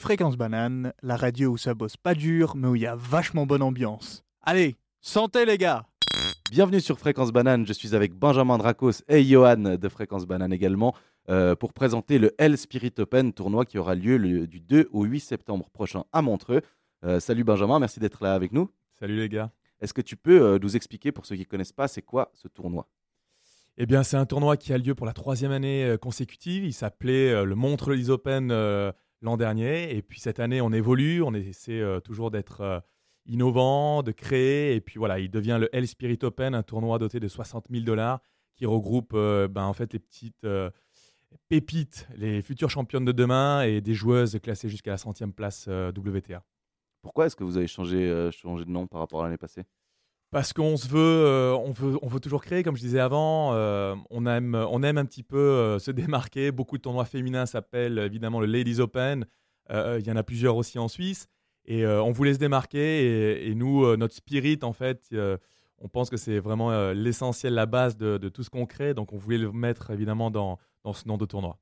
Fréquence Banane, la radio où ça bosse pas dur, mais où il y a vachement bonne ambiance. Allez, santé les gars Bienvenue sur Fréquence Banane, je suis avec Benjamin Dracos et Johan de Fréquence Banane également euh, pour présenter le L Spirit Open, tournoi qui aura lieu le- du 2 au 8 septembre prochain à Montreux. Euh, salut Benjamin, merci d'être là avec nous. Salut les gars. Est-ce que tu peux euh, nous expliquer, pour ceux qui ne connaissent pas, c'est quoi ce tournoi? Eh bien, c'est un tournoi qui a lieu pour la troisième année consécutive. Il s'appelait le Montre Lease Open euh, l'an dernier. Et puis cette année, on évolue. On essaie euh, toujours d'être euh, innovant, de créer. Et puis voilà, il devient le Hell Spirit Open, un tournoi doté de 60 000 dollars qui regroupe euh, ben, en fait les petites pépites, les futures championnes de demain et des joueuses classées jusqu'à la centième place WTA. Pourquoi est-ce que vous avez changé, changé de nom par rapport à l'année passée? Parce qu'on se veut, euh, on veut, on veut toujours créer, comme je disais avant. euh, on aime, on aime un petit peu euh, se démarquer. Beaucoup de tournois féminins s'appellent évidemment le Ladies Open. Il y en a plusieurs aussi en Suisse. Et on voulait se démarquer. Et, nous, notre spirit, en fait, on pense que c'est vraiment l'essentiel, la base de, de tout ce qu'on crée. Donc, on voulait le mettre évidemment dans, dans ce nom de tournoi.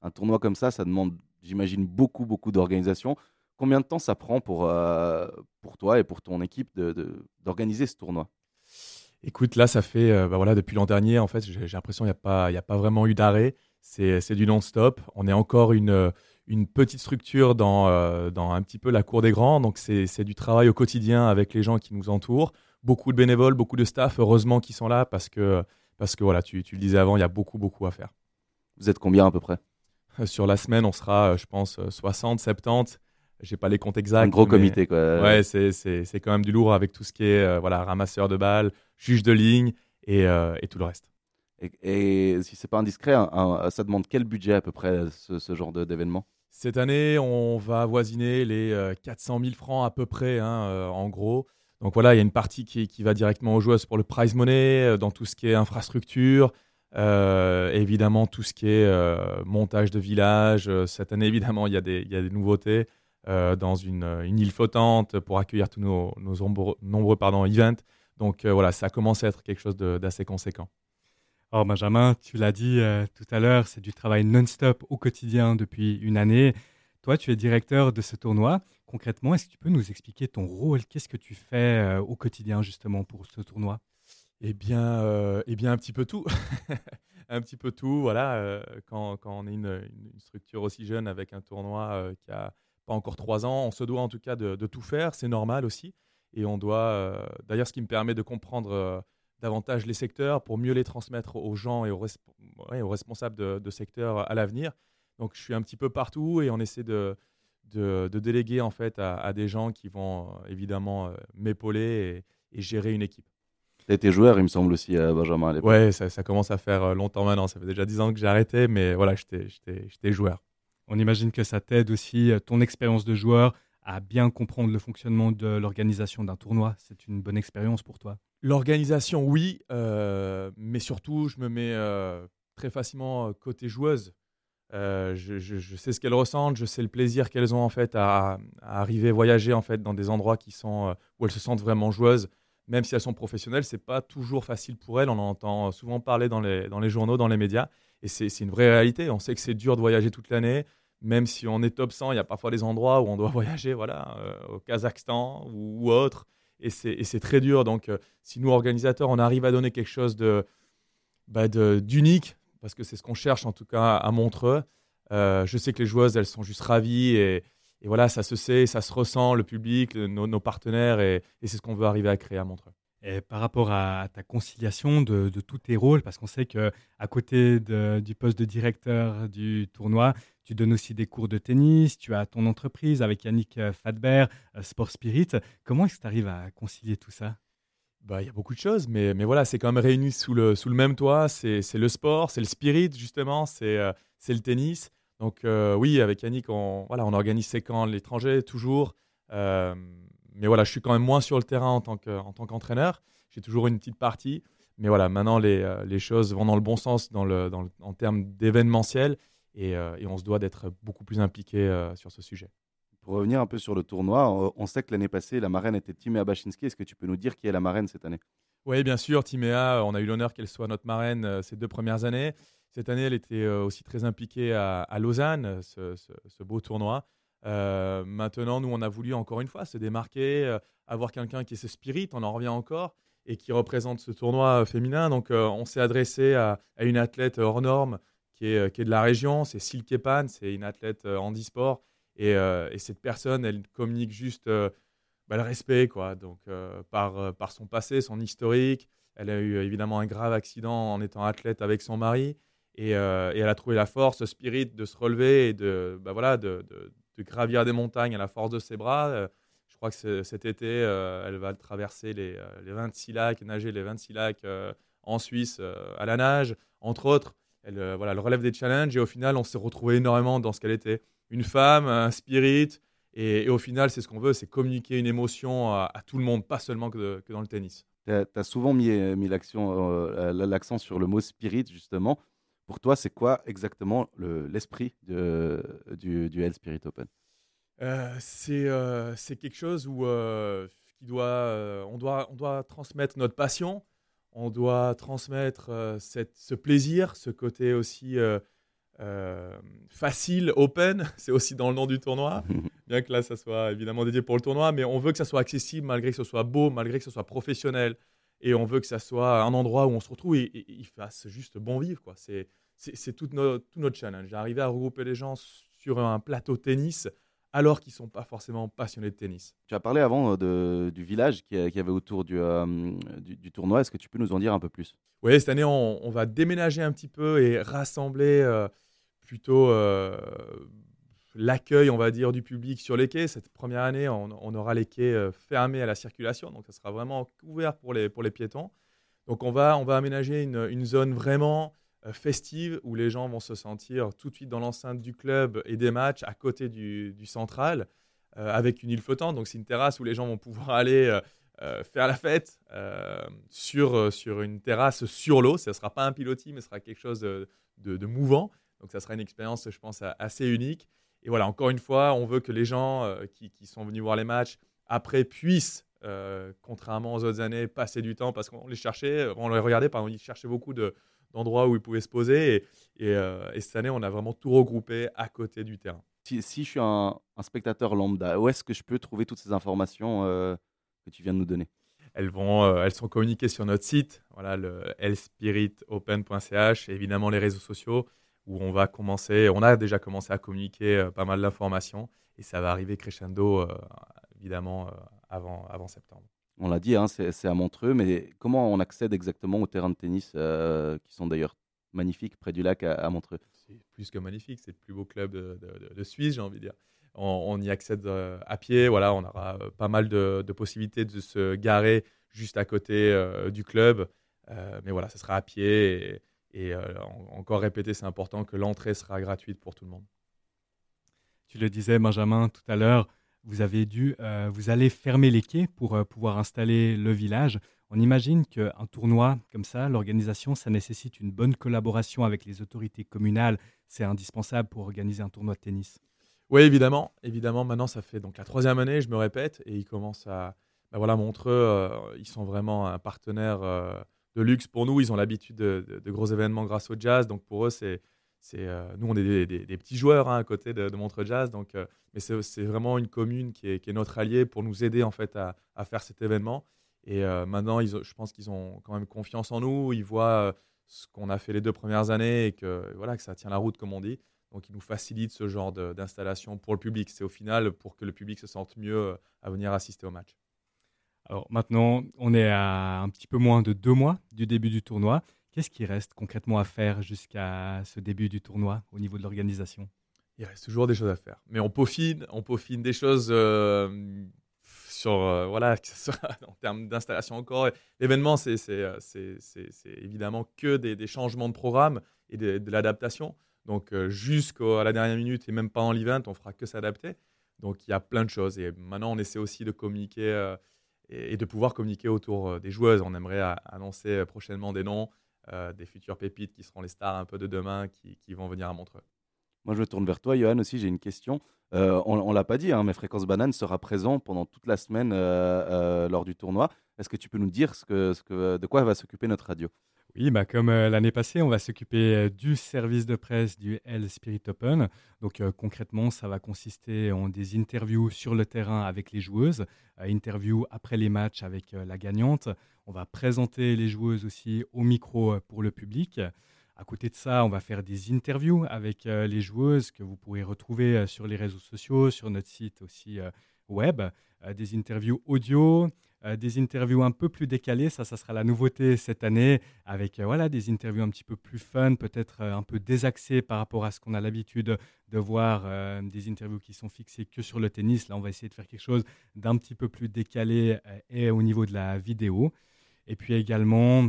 Un tournoi comme ça, ça demande, j'imagine, beaucoup, beaucoup d'organisation. Combien de temps ça prend pour, euh, pour toi et pour ton équipe de- de- d'organiser ce tournoi? Écoute, là, ça fait, euh, bah voilà, depuis l'an dernier, en fait, j'ai l'impression qu'il n'y a, pas- y a pas vraiment eu d'arrêt. C'est du non-stop. On est encore une, une petite structure dans, euh, dans un petit peu la cour des grands. Donc, c'est du travail au quotidien avec les gens qui nous entourent. Beaucoup de bénévoles, beaucoup de staff, heureusement, qui sont là parce que, parce que voilà, tu, tu le disais avant, il y a beaucoup, beaucoup à faire. Vous êtes combien à peu près? Sur la semaine, on sera, je pense, euh, 60, 70. J'ai pas les comptes exacts. Un gros mais- comité, quoi. Ouais, c'est- c'est c'est quand même du lourd avec tout ce qui est euh, voilà, ramasseur de balles, juge de ligne et, euh, et tout le reste. Et, et si c'est pas indiscret, un- un- ça demande quel budget à peu près ce, ce genre d'événement? Cette année, on va avoisiner les euh, 400 000 francs à peu près, hein, euh, en gros. Donc voilà, il y a une partie qui, qui va directement aux joueuses pour le prize money, euh, dans tout ce qui est infrastructure, euh, évidemment tout ce qui est euh, montage de village. Euh, Cette année, évidemment, il y a des, il y a des nouveautés euh, dans une, une île flottante pour accueillir tous nos, nos nombreux, nombreux pardon, events. Donc euh, voilà, ça commence à être quelque chose d'assez conséquent. Alors Benjamin, tu l'as dit euh, tout à l'heure, c'est du travail non-stop au quotidien depuis une année. Toi, tu es directeur de ce tournoi. Concrètement, est-ce que tu peux nous expliquer ton rôle? Qu'est-ce que tu fais euh, au quotidien justement pour ce tournoi? Eh bien, euh, eh bien, un petit peu tout. un petit peu tout, voilà. euh, quand, quand on est une, une- une structure aussi jeune avec un tournoi euh, qui a pas encore trois ans, on se doit en tout cas de, de tout faire. C'est normal aussi. Et on doit, euh, d'ailleurs, ce qui me permet de comprendre euh, davantage les secteurs pour mieux les transmettre aux gens et aux, resp- ouais, aux responsables de, de secteurs à l'avenir. Donc, je suis un petit peu partout et on essaie de, de, de déléguer en fait à, à des gens qui vont euh, évidemment euh, m'épauler et- et gérer une équipe. Tu été joueur, il me semble aussi, euh, Benjamin, à l'époque. Ouais, ça, ça commence à faire euh, longtemps maintenant. Ça fait déjà 10 ans que j'ai arrêté, mais voilà, j'étais joueur. On imagine que ça t'aide aussi, euh, ton expérience de joueur, à bien comprendre le fonctionnement de l'organisation d'un tournoi. C'est une bonne expérience pour toi. L'organisation, oui, euh, mais surtout, je me mets euh, très facilement côté joueuse. Je, sais ce qu'elles ressentent, je sais le plaisir qu'elles ont en fait à, à arriver voyager en fait dans des endroits qui sont où elles se sentent vraiment joueuses. Même si elles sont professionnelles, c'est pas toujours facile pour elles. On en entend souvent parler dans les, journaux, dans les médias, et c'est une vraie réalité. On sait que c'est dur de voyager toute l'année. Même si on est top 100, il y a parfois des endroits où on doit voyager, voilà, euh, au Kazakhstan ou, autre, et c'est très dur. Donc, euh, si nous organisateurs, on arrive à donner quelque chose bah, de- d'unique, parce que c'est ce qu'on cherche en tout cas à Montreux. Euh, je sais que les joueuses, elles sont juste ravies et, et voilà, ça se sait, ça se ressent, le public, le- nos, nos partenaires, et, et c'est ce qu'on veut arriver à créer à Montreux. Et par rapport à ta conciliation de, de tous tes rôles, parce qu'on sait que à côté de- du poste de directeur du tournoi, tu donnes aussi des cours de tennis, tu as ton entreprise avec Yannick euh, Fadber, euh, Sport Spirit. Comment est-ce que tu arrives à concilier tout ça? Bah, il y a beaucoup de choses, mais, mais voilà, c'est quand même réuni sous le, sous le même toit. C'est le sport, c'est le spirit, justement, c'est euh, c'est le tennis. Donc, euh, oui, avec Yannick, on, voilà, on organise ces camps à l'étranger, toujours. Euh, mais voilà, je suis quand même moins sur le terrain en tant que- en tant qu'entraîneur. J'ai toujours une petite partie. Mais voilà, maintenant, les, euh, les choses vont dans le bon sens dans le, dans le- en termes d'événementiel. Et, euh, et on se doit d'être beaucoup plus impliqué sur ce sujet. Pour revenir un peu sur le tournoi, on- sait que l'année passée, la marraine était Timea Bachinski. Est-ce que tu peux nous dire qui est la marraine cette année? Oui, bien sûr, Timéa, on a eu l'honneur qu'elle soit notre marraine ces deux premières années. Cette année, elle était euh, aussi très impliquée à, Lausanne, ce, beau tournoi. maintenant, nous, on a voulu encore une fois se démarquer, avoir quelqu'un qui est ce spirit, on en revient encore, et qui représente ce tournoi féminin. Donc, on s'est adressé à, une athlète hors norme qui est, de la région, c'est Silke Pan, c'est une athlète handisport. Et, et, cette personne, elle communique juste bah, le respect, quoi. Donc, par son passé, son historique. Elle a eu évidemment un grave accident en étant athlète avec son mari. Et, et elle a trouvé la force, le spirit de se relever et de, bah, voilà, de, de, gravir des montagnes à la force de ses bras. Je crois que cet été, elle va traverser les, les, 26 lacs, nager les 26 lacs en Suisse à la nage, entre autres. Elle, voilà, elle relève des challenges et au final, on s'est retrouvé énormément dans ce qu'elle était. Une femme, un spirit, et, au final, c'est ce qu'on veut, c'est communiquer une émotion à, tout le monde, pas seulement que, dans le tennis. Tu as, souvent mis, euh, mis euh, l'accent sur le mot spirit, justement. Pour toi, c'est quoi exactement l'esprit du, du Hell Spirit Open? Euh, C'est quelque chose où qui doit, on, doit, on doit transmettre notre passion, on doit transmettre cette, ce plaisir, ce côté aussi euh, facile, open, c'est aussi dans le nom du tournoi, bien que là ça soit évidemment dédié pour le tournoi, mais on veut que ça soit accessible malgré que ce soit beau, malgré que ce soit professionnel, et on veut que ça soit un endroit où on se retrouve et, il fasse juste bon vivre. Quoi. C'est, c'est, tout, notre, tout notre challenge, arriver à regrouper les gens sur un plateau tennis alors qu'ils ne sont pas forcément passionnés de tennis. Tu as parlé avant euh, de, du village qui y avait autour du, euh, du, tournoi. Est-ce que tu peux nous en dire un peu plus? Oui, cette année, on, va déménager un petit peu et rassembler plutôt euh, l'accueil, on va dire, du public sur les quais. Cette première année, on, aura les quais euh, fermés à la circulation, donc ça sera vraiment ouvert pour les, pour les piétons. Donc on va, on va aménager une, zone vraiment euh, festive où les gens vont se sentir tout de suite dans l'enceinte du club et des matchs à côté du, du central avec une île flottante. Donc c'est une terrasse où les gens vont pouvoir aller faire la fête sur, sur une terrasse sur l'eau. Ce ne sera pas un pilotis, mais ce sera quelque chose de, de mouvant. Donc ça sera une expérience, je pense, assez unique. Et voilà, encore une fois, on veut que les gens euh, qui, sont venus voir les matchs après puissent, euh, contrairement aux autres années, passer du temps parce qu'on les cherchait, on les regardait, pardon, ils cherchaient beaucoup d'endroits où ils pouvaient se poser. Euh, et, cette année, on a vraiment tout regroupé à côté du terrain. Si, je suis un, spectateur lambda, où est-ce que je peux trouver toutes ces informations que tu viens de nous donner? Elles, vont, elles sont communiquées sur notre site, voilà, le lspiritopen.ch, évidemment les réseaux sociaux où on va commencer, on a déjà commencé à communiquer euh, pas mal d'informations et ça va arriver crescendo euh, évidemment euh, avant, avant septembre. On l'a dit, hein, c'est à Montreux, mais comment on accède exactement aux terrains de tennis qui sont d'ailleurs magnifiques près du lac à, Montreux? C'est plus que magnifique, c'est le plus beau club de, Suisse, j'ai envie de dire. On, y accède à pied, voilà, on aura pas mal de, possibilités de se garer juste à côté du club, mais voilà, ce sera à pied. Et, et euh, encore répéter, c'est important que l'entrée sera gratuite pour tout le monde. Tu le disais, Benjamin, tout à l'heure, vous avez dû, euh, vous allez fermer les quais pour euh, pouvoir installer le village. On imagine qu'un tournoi comme ça, l'organisation, ça nécessite une bonne collaboration avec les autorités communales. C'est indispensable pour organiser un tournoi de tennis. Oui, évidemment. Évidemment, maintenant, ça fait donc la troisième année, je me répète, et ils commencent à, ben voilà, Montreux, ils sont vraiment un partenaire de luxe pour nous. Ils ont l'habitude de, gros événements grâce au jazz. Donc pour eux, c'est, euh, nous, on est des, petits joueurs hein, à côté de, Montreux Jazz. Donc, euh, mais c'est, vraiment une commune qui est, notre allié pour nous aider en fait à, faire cet événement. Et euh, maintenant, je pense qu'ils ont quand même confiance en nous. Ils voient ce qu'on a fait les deux premières années et que, voilà, que ça tient la route, comme on dit. Donc, ils nous facilitent ce genre d'installation pour le public. C'est au final pour que le public se sente mieux à venir assister au match. Alors maintenant, on est à un petit peu moins de deux mois du début du tournoi. Qu'est-ce qui reste concrètement à faire jusqu'à ce début du tournoi au niveau de l'organisation? Il reste toujours des choses à faire. Mais on peaufine, on peaufine des choses euh, sur, euh, voilà, en termes d'installation encore. L'événement, c'est euh, évidemment que des, changements de programme et de, l'adaptation. Donc jusqu'à la dernière minute et même pendant l'event, on fera que s'adapter. Donc il y a plein de choses. Et maintenant, on essaie aussi de communiquer et, de pouvoir communiquer autour euh, des joueuses. On aimerait annoncer euh, prochainement des noms, euh, des futures pépites qui seront les stars un peu de demain, qui, vont venir à Montreux. Moi, je me tourne vers toi, Johan, aussi, j'ai une question. on ne l'a pas dit, hein, mais Fréquence Banane sera présent pendant toute la semaine lors du tournoi. Est-ce que tu peux nous dire de quoi va s'occuper notre radio? Oui, bah comme euh, l'année passée, on va s'occuper euh, du service de presse du L Spirit Open. Donc euh, concrètement, ça va consister en des interviews sur le terrain avec les joueuses, interviews après les matchs avec la gagnante. On va présenter les joueuses aussi au micro pour le public. À côté de ça, on va faire des interviews avec les joueuses que vous pourrez retrouver sur les réseaux sociaux, sur notre site aussi web, des interviews audio, euh, des interviews un peu plus décalées. Ça, ça sera la nouveauté cette année, avec euh, voilà, des interviews un petit peu plus fun, peut-être euh, un peu désaxées par rapport à ce qu'on a l'habitude de voir, des interviews qui sont fixées que sur le tennis. Là, on va essayer de faire quelque chose d'un petit peu plus décalé et au niveau de la vidéo. Et puis également,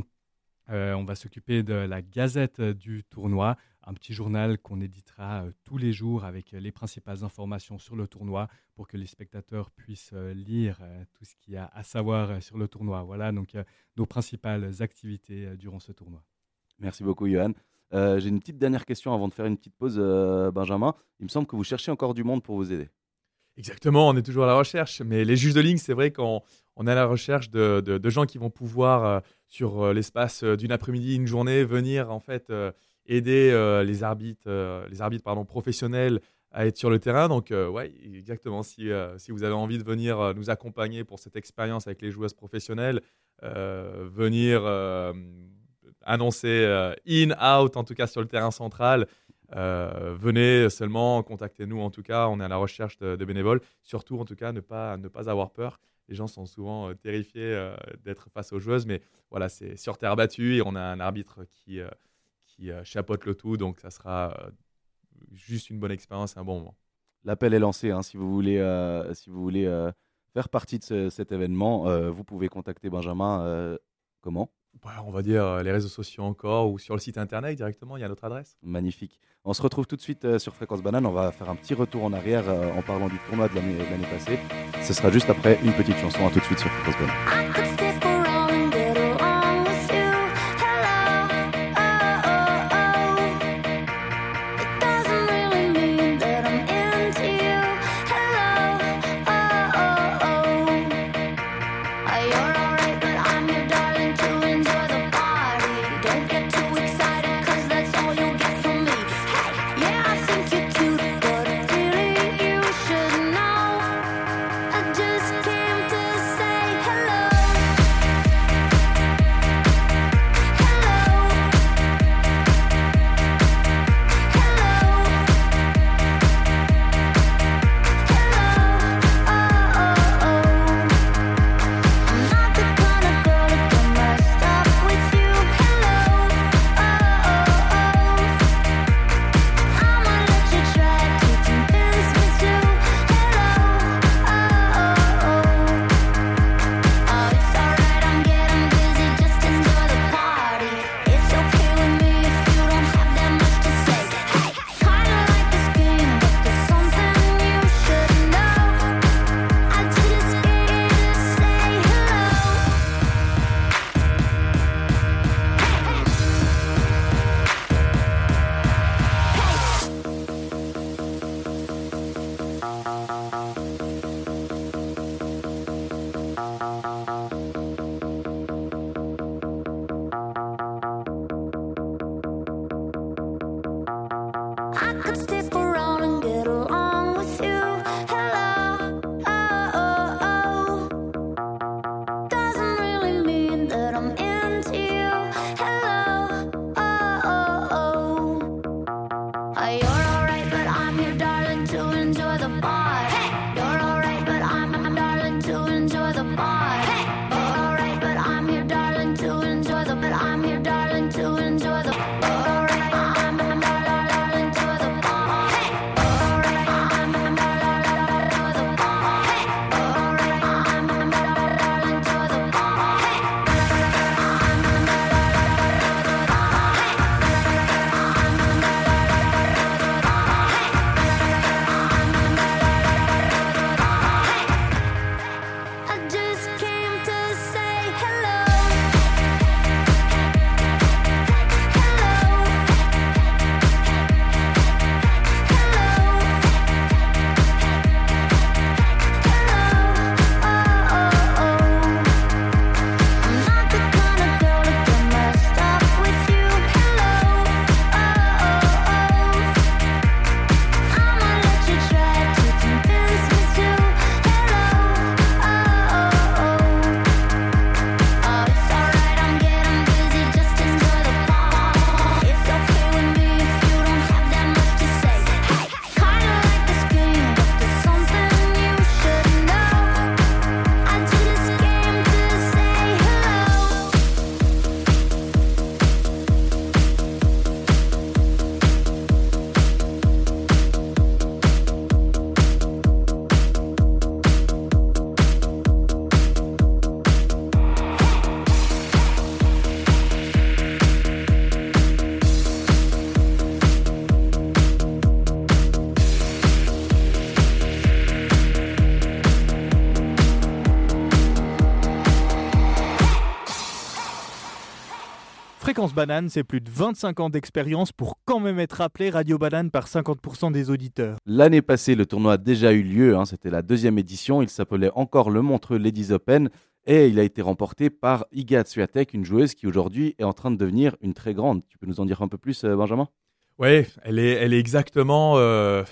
on va s'occuper de la gazette du tournoi un petit journal qu'on éditera euh, tous les jours avec euh, les principales informations sur le tournoi pour que les spectateurs puissent euh, lire tout ce qu'il y a à savoir sur le tournoi. Voilà donc nos principales activités durant ce tournoi. Merci beaucoup, Johan. J'ai une petite dernière question avant de faire une petite pause, Benjamin. Il me semble que vous cherchez encore du monde pour vous aider. Exactement, on est toujours à la recherche. Mais les juges de ligne, c'est vrai qu'on on est à la recherche de, de gens qui vont pouvoir, sur l'espace d'une après-midi, une journée, venir en fait aider euh, les arbitres, euh, les arbitres pardon, professionnels à être sur le terrain. Donc, euh, ouais, exactement. Si, si vous avez envie de venir nous accompagner pour cette expérience avec les joueuses professionnelles, venir annoncer in, out, en tout cas sur le terrain central, venez seulement, contactez-nous en tout cas. On est à la recherche de, bénévoles. Surtout, en tout cas, ne pas, ne pas avoir peur. Les gens sont souvent terrifiés d'être face aux joueuses, mais voilà, c'est sur terre battue et on a un arbitre qui qui euh, chapeaute le tout. Donc, ça sera euh, juste une bonne expérience et un bon moment. L'appel est lancé. Hein, si vous voulez, euh, si vous voulez faire partie de cet événement, vous pouvez contacter Benjamin. comment? On va dire les réseaux sociaux encore ou sur le site internet directement. Il y a notre adresse. Magnifique. On se retrouve tout de suite sur Fréquence Banane. On va faire un petit retour en arrière en parlant du tournoi de l'année passée. Ce sera juste après une petite chanson. À tout de suite sur Fréquence Banane. You're Fréquence Banane, c'est plus de 25 ans d'expérience pour quand même être appelé Radio Banane par 50% des auditeurs. L'année passée, le tournoi a déjà eu lieu, hein, c'était la deuxième édition, il s'appelait encore le Montreux Ladies Open et il a été remporté par Iga Swiatek, une joueuse qui aujourd'hui est en train de devenir une très grande. Tu peux nous en dire un peu plus, euh, Benjamin? Oui, elle est, elle est exactement euh,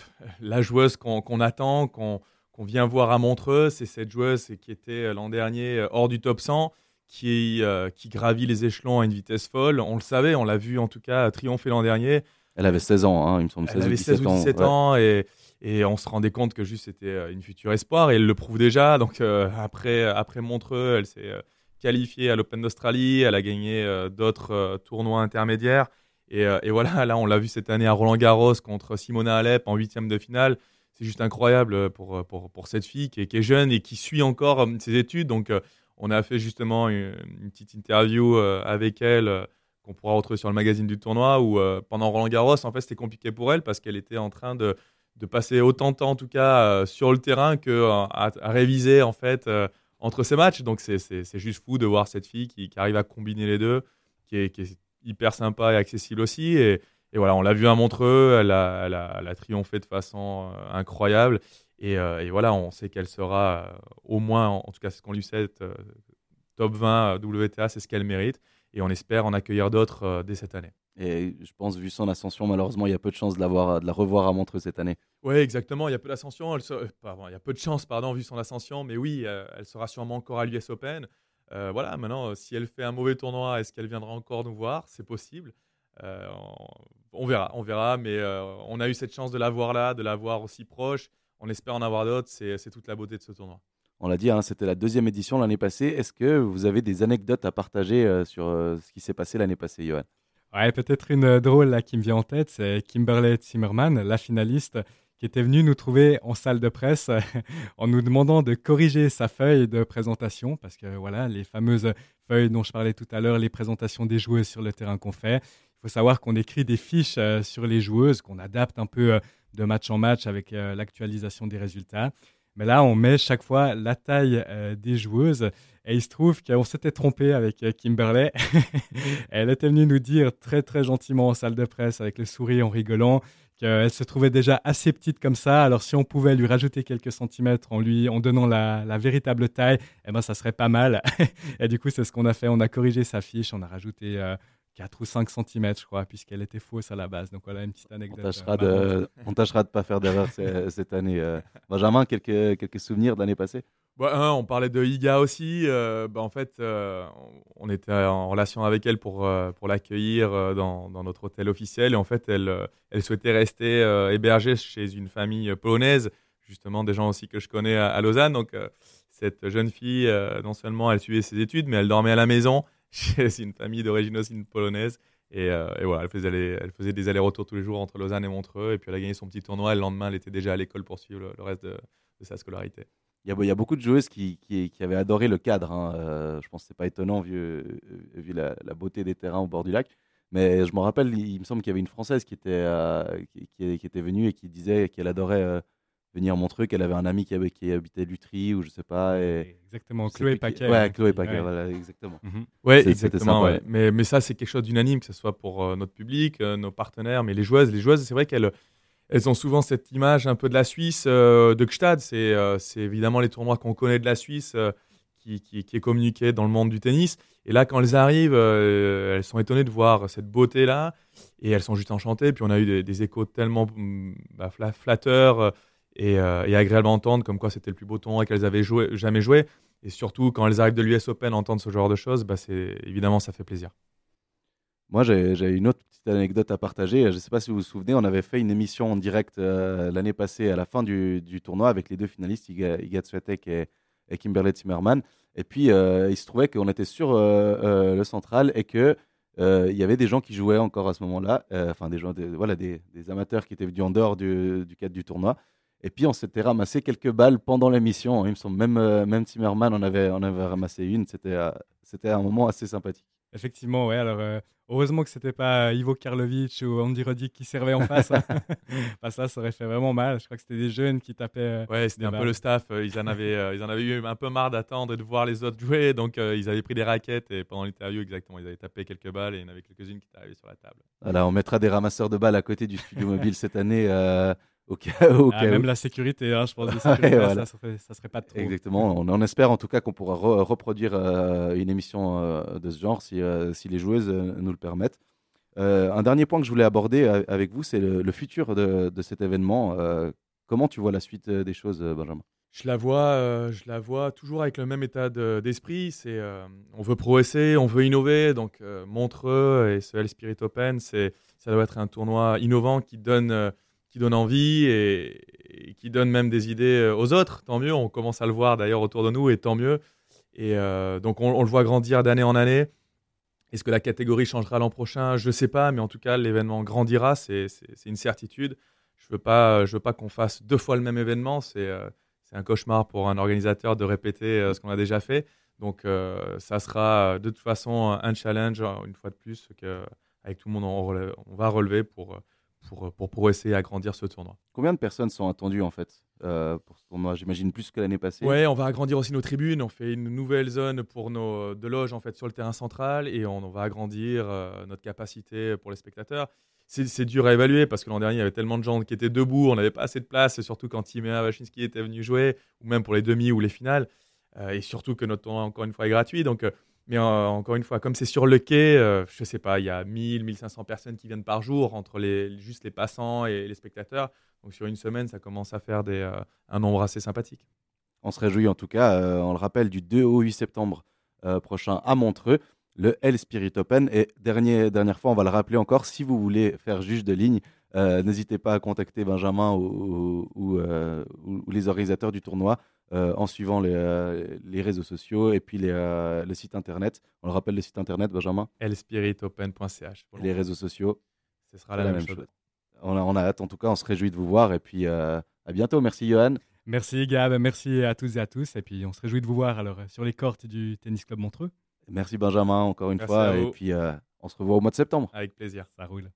la joueuse qu'on attend, qu'on vient voir à Montreux. C'est cette joueuse qui était euh, l'an dernier hors du top 100 qui, euh, qui gravit les échelons à une vitesse folle. On le savait, on l'a vu en tout cas triompher l'an dernier. Elle avait 16 ans, hein, il me semble. 16 elle avait 16 ou 17 ans, et, et, on se rendait compte que juste c'était euh, une future espoir et elle le prouve déjà. Donc euh, après, après Montreux, elle s'est qualifiée à l'Open d'Australie, elle a gagné d'autres tournois intermédiaires. Et, et, voilà, là on l'a vu cette année à Roland Garros contre Simona Alep en huitième de finale. C'est juste incroyable pour, pour, pour, cette fille qui est, qui est, jeune et qui suit encore ses études. Donc on a fait justement une, petite interview euh, avec elle euh, qu'on pourra retrouver sur le magazine du tournoi où euh, pendant Roland Garros, en fait, c'était compliqué pour elle parce qu'elle était en train de, passer autant de temps, en tout cas, sur le terrain que à, réviser, en fait, entre ses matchs. Donc, c'est juste fou de voir cette fille qui, arrive à combiner les deux, qui est, hyper sympa et accessible aussi. Et, voilà, on l'a vu à Montreux, elle a, elle a, triomphé de façon incroyable. Euh, et, voilà, on sait qu'elle sera euh, au moins, en, tout cas ce qu'on lui sait, euh, top 20 WTA, c'est ce qu'elle mérite. Et on espère en accueillir d'autres dès cette année. Et je pense, vu son ascension, malheureusement, il y a peu de chances de, de la revoir à Montreux cette année. Oui, exactement. Il y a peu d'ascension. il y a peu de chances, pardon, vu son ascension. Mais oui, elle sera sûrement encore à l'US Open. voilà, maintenant, si elle fait un mauvais tournoi, est-ce qu'elle viendra encore nous voir? C'est possible. on, verra, on verra. Mais on a eu cette chance de la voir là, de la voir aussi proche on espère en avoir d'autres. C'est toute la beauté de ce tournoi. On l'a dit, hein, c'était la deuxième édition l'année passée. Est-ce que vous avez des anecdotes à partager euh, sur euh, ce qui s'est passé l'année passée, Johan? Ouais, peut-être une euh, drôle là qui me vient en tête, c'est Kimberley Zimmerman, la finaliste, qui était venue nous trouver en salle de presse en nous demandant de corriger sa feuille de présentation, parce que voilà, les fameuses feuilles dont je parlais tout à l'heure, les présentations des joueuses sur le terrain qu'on fait. Il faut savoir qu'on écrit des fiches sur les joueuses, qu'on adapte un peu de match en match avec euh, l'actualisation des résultats. Mais là, on met chaque fois la taille euh, des joueuses. Et il se trouve qu'on s'était trompé avec euh, Kimberley. Elle était venue nous dire très très gentiment en salle de presse avec le sourire en rigolant qu'elle se trouvait déjà assez petite comme ça. Alors si on pouvait lui rajouter quelques centimètres en lui en donnant la, véritable taille, eh ben ça serait pas mal. et du coup c'est ce qu'on a fait. On a corrigé sa fiche, on a rajouté 4 ou 5 cm, je crois, puisqu'elle était fausse à la base. Donc voilà une petite anecdote. On tâchera, euh, de, on tâchera de pas faire d'erreur cette année. Euh. Benjamin, quelques, quelques souvenirs de l'année passée? Bah, On parlait de Iga aussi. Euh, bah, en fait, on était en relation avec elle pour, pour l'accueillir dans, dans, notre hôtel officiel. Et en fait, elle, elle souhaitait rester hébergée chez une famille polonaise, justement des gens aussi que je connais à, à Lausanne. Donc cette jeune fille, non seulement elle suivait ses études, mais elle dormait à la maison chez une famille d'origine aussi polonaise. Et, euh, et, voilà, elle faisait, elle faisait des allers-retours tous les jours entre Lausanne et Montreux. Et puis elle a gagné son petit tournoi. Et le lendemain, elle était déjà à l'école pour suivre le, reste de, sa scolarité. Il y, a, beaucoup de joueuses qui, qui, qui avaient adoré le cadre. Hein. Euh, je pense que ce n'est pas étonnant vu, vu la, beauté des terrains au bord du lac. Mais je me rappelle, il, me semble qu'il y avait une Française qui était, euh, qui, était venue et qui disait qu'elle adorait venir montrer qu'elle avait un ami qui, avait, qui habitait Lutry ou je sais pas. Et... Exactement, Chloé Paquet. Ouais, Chloé Paquet, voilà, exactement. Mhm. Ouais, exactement. Mais, mais ça, c'est quelque chose d'unanime, que ce soit pour euh, notre public, euh, nos partenaires, mais les joueuses. Les joueuses, c'est vrai qu'elles elles ont souvent cette image un peu de la Suisse, euh, de Gstad. C'est c'est évidemment les tournois qu'on connaît de la Suisse. Qui, qui, qui, est communiqué dans le monde du tennis. Et là, quand elles arrivent, elles sont étonnées de voir cette beauté-là. Et elles sont juste enchantées. Puis on a eu des, échos tellement mm, bah, flatteurs et, euh, et agréable entendre, comme quoi c'était le plus beau tournoi qu'elles avaient joué, jamais joué. Et surtout, quand elles arrivent de l'US Open, entendre ce genre de choses, bah, évidemment, ça fait plaisir. Moi, j'ai, une autre petite anecdote à partager. Je ne sais pas si vous vous souvenez, on avait fait une émission en direct euh, l'année passée à la fin du, du, tournoi avec les deux finalistes, Iga, Iga Swiatek et, et, Kimberly Zimmerman. Et puis, euh, il se trouvait qu'on était sur le central et que il y avait des gens qui jouaient encore à ce moment-là, enfin des gens, voilà, des, des, amateurs qui étaient venus en dehors du, du cadre du tournoi. Et puis on s'était ramassé quelques balles pendant. Il me semble même, euh, même Timmerman en avait, on avait ramassé une. C'était, euh, c'était un moment assez sympathique. Effectivement, ouais. Alors, euh, heureusement que c'était pas Ivo Karlovic ou Andy Roddick qui servaient en face. hein. Pas ça, ça aurait fait vraiment mal. Je crois que c'était des jeunes qui tapaient. euh, Ouais, c'était un peu le staff. euh, Ils en avaient, euh, ils en avaient eu un peu marre d'attendre et de voir les autres jouer. Donc, euh, ils avaient pris des raquettes et pendant l'interview, exactement, ils avaient tapé quelques balles et il y en avait quelques-unes qui étaient arrivées sur la table. Voilà, on mettra des ramasseurs de balles à côté du studio mobile cette année euh, au cas, au Ah, cas où. même la sécurité, hein, je pense. que voilà. ça, serait, ça serait pas trop. Exactement. On, on espère en tout cas qu'on pourra re- reproduire euh, une émission euh, de ce genre si, euh, si les joueuses nous le permettent. Un dernier point que je voulais aborder avec vous, c'est le, le futur de, de cet événement. Comment tu vois la suite des choses, Benjamin? Je la vois, je la vois toujours avec le même état de- d'esprit. c'est, on veut progresser, on veut innover. Donc Montreux et ce Hell Spirit Open, c'est, ça doit être un tournoi innovant qui donne, qui donne envie et, qui donne même des idées euh, aux autres. Tant mieux. On commence à le voir d'ailleurs autour de nous et tant mieux. Et euh, donc on, le voit grandir d'année en année. Est-ce que la catégorie changera l'an prochain? Je ne sais pas, mais en tout cas l'événement grandira, c'est, une certitude. Je veux pas, pas qu'on fasse deux fois le même événement. C'est euh, un cauchemar pour un organisateur de répéter ce qu'on a déjà fait. Donc, ça sera de toute façon un challenge, une fois de plus, que, avec tout le monde, on va relever pour, euh, pour, pour progresser et agrandir ce tournoi. Combien de personnes sont attendues en fait euh, pour ce tournoi? J'imagine plus que l'année passée. Ouais, on va agrandir aussi nos tribunes. On fait une nouvelle zone pour nos de loges en fait sur le terrain central et on, on va agrandir euh, notre capacité pour les spectateurs. C'est dur à évaluer parce que l'an dernier il y avait tellement de gens qui étaient debout, on n'avait pas assez de place, surtout quand Timea Wachinski était venu jouer ou même pour les demi ou les finales. Euh, et surtout que notre tournoi encore une fois est gratuit. Donc, euh, mais euh, encore une fois, comme c'est sur le quai, euh, je sais pas, il y a 1000, 1500 personnes qui viennent par jour entre les juste les passants et les spectateurs. Donc sur une semaine, ça commence à faire euh, un nombre assez sympathique. On se réjouit en tout cas, euh, on le rappelle, du 2 au 8 septembre prochain à Montreux, le Hell Spirit Open. Et dernier, dernière fois, on va le rappeler encore, si vous voulez faire juge de ligne, n'hésitez pas à contacter Benjamin ou les organisateurs du tournoi euh, en suivant les, euh, les réseaux sociaux et puis les, euh, le site internet. On le rappelle, le site internet, Benjamin, lspiritopen.ch. les réseaux sociaux. Ce sera la, même, chose. On a, on a hâte, en tout cas, on se réjouit de vous voir. Et puis euh, à bientôt. Merci, Johan. Merci Gab, merci à toutes et à tous. Et puis on se réjouit de vous voir alors sur les cortes du Tennis Club Montreux. Merci, Benjamin, encore une Merci fois. Et puis euh, on se revoit au mois de septembre. Avec plaisir. Ça roule.